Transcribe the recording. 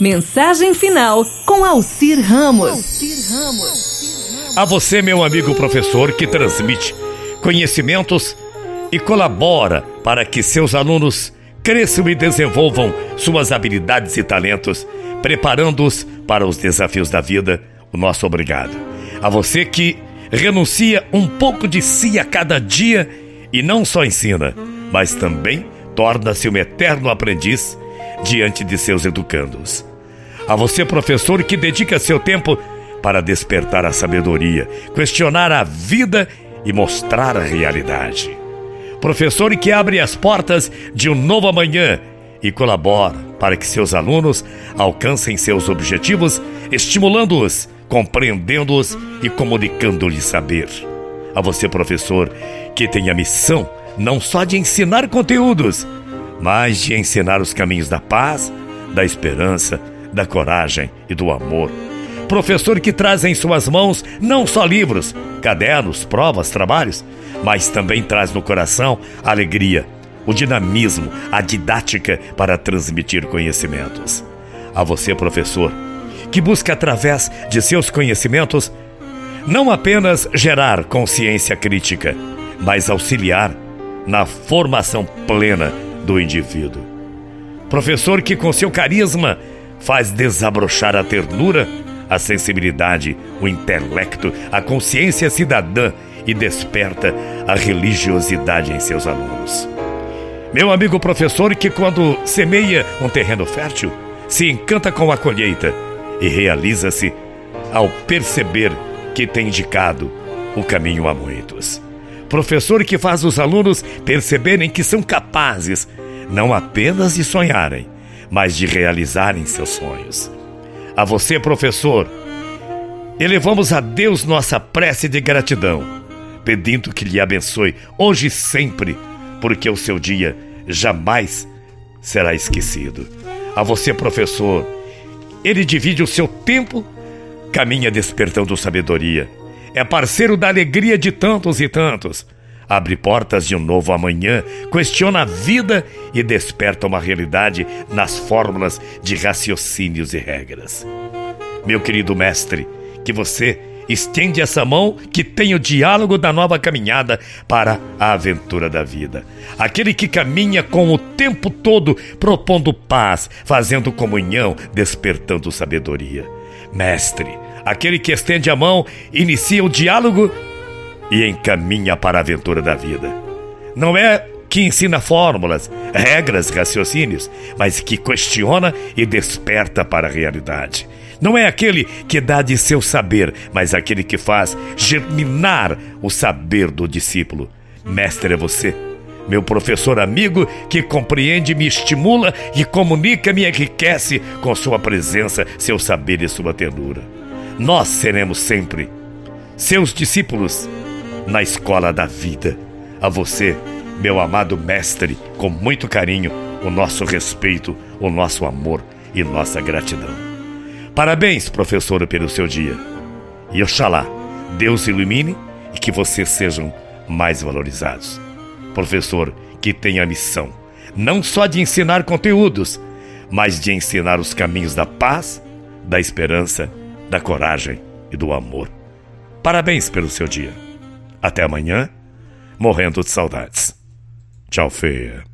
Mensagem final com Alcir Ramos. A você, meu amigo professor, que transmite conhecimentos e colabora para que seus alunos cresçam e desenvolvam suas habilidades e talentos, preparando-os para os desafios da vida. O nosso obrigado. A você que renuncia um pouco de si a cada dia e não só ensina, mas também torna-se um eterno aprendiz diante de seus educandos. A você, professor, que dedica seu tempo para despertar a sabedoria, questionar a vida e mostrar a realidade. Professor que abre as portas de um novo amanhã e colabora para que seus alunos alcancem seus objetivos, estimulando-os, compreendendo-os e comunicando-lhes saber. A você, professor, que tem a missão não só de ensinar conteúdos, mas de ensinar os caminhos da paz, da esperança, da coragem e do amor. Professor que traz em suas mãos não só livros, cadernos, provas, trabalhos, mas também traz no coração a alegria, o dinamismo, a didática para transmitir conhecimentos. A você, professor, que busca através de seus conhecimentos não apenas gerar consciência crítica, mas auxiliar na formação plena do indivíduo. Professor que, com seu carisma, faz desabrochar a ternura, a sensibilidade, o intelecto, a consciência cidadã e desperta a religiosidade em seus alunos. Meu amigo professor, que quando semeia um terreno fértil, se encanta com a colheita e realiza-se ao perceber que tem indicado o caminho a muitos. Professor que faz os alunos perceberem que são capazes não apenas de sonharem, mas de realizarem seus sonhos. A você, professor, elevamos a Deus nossa prece de gratidão, pedindo que lhe abençoe hoje e sempre, porque o seu dia jamais será esquecido. A você, professor, ele divide o seu tempo, caminha despertando sabedoria é parceiro da alegria de tantos e tantos. Abre portas de um novo amanhã, questiona a vida e desperta uma realidade nas fórmulas de raciocínios e regras. Meu querido mestre, que você estende essa mão que tem o diálogo da nova caminhada para a aventura da vida. Aquele que caminha com o tempo todo propondo paz, fazendo comunhão, despertando sabedoria. Mestre, aquele que estende a mão, inicia o diálogo e encaminha para a aventura da vida. Não é que ensina fórmulas, regras, raciocínios, mas que questiona e desperta para a realidade. Não é aquele que dá de seu saber, mas aquele que faz germinar o saber do discípulo. Mestre é você, meu professor amigo que compreende, me estimula e comunica, me enriquece com sua presença, seu saber e sua ternura nós seremos sempre seus discípulos na escola da vida. A você, meu amado mestre, com muito carinho, o nosso respeito, o nosso amor e nossa gratidão. Parabéns, professor, pelo seu dia. E oxalá Deus ilumine e que vocês sejam mais valorizados. Professor que tem a missão não só de ensinar conteúdos, mas de ensinar os caminhos da paz, da esperança da coragem e do amor. Parabéns pelo seu dia. Até amanhã, morrendo de saudades. Tchau, feia.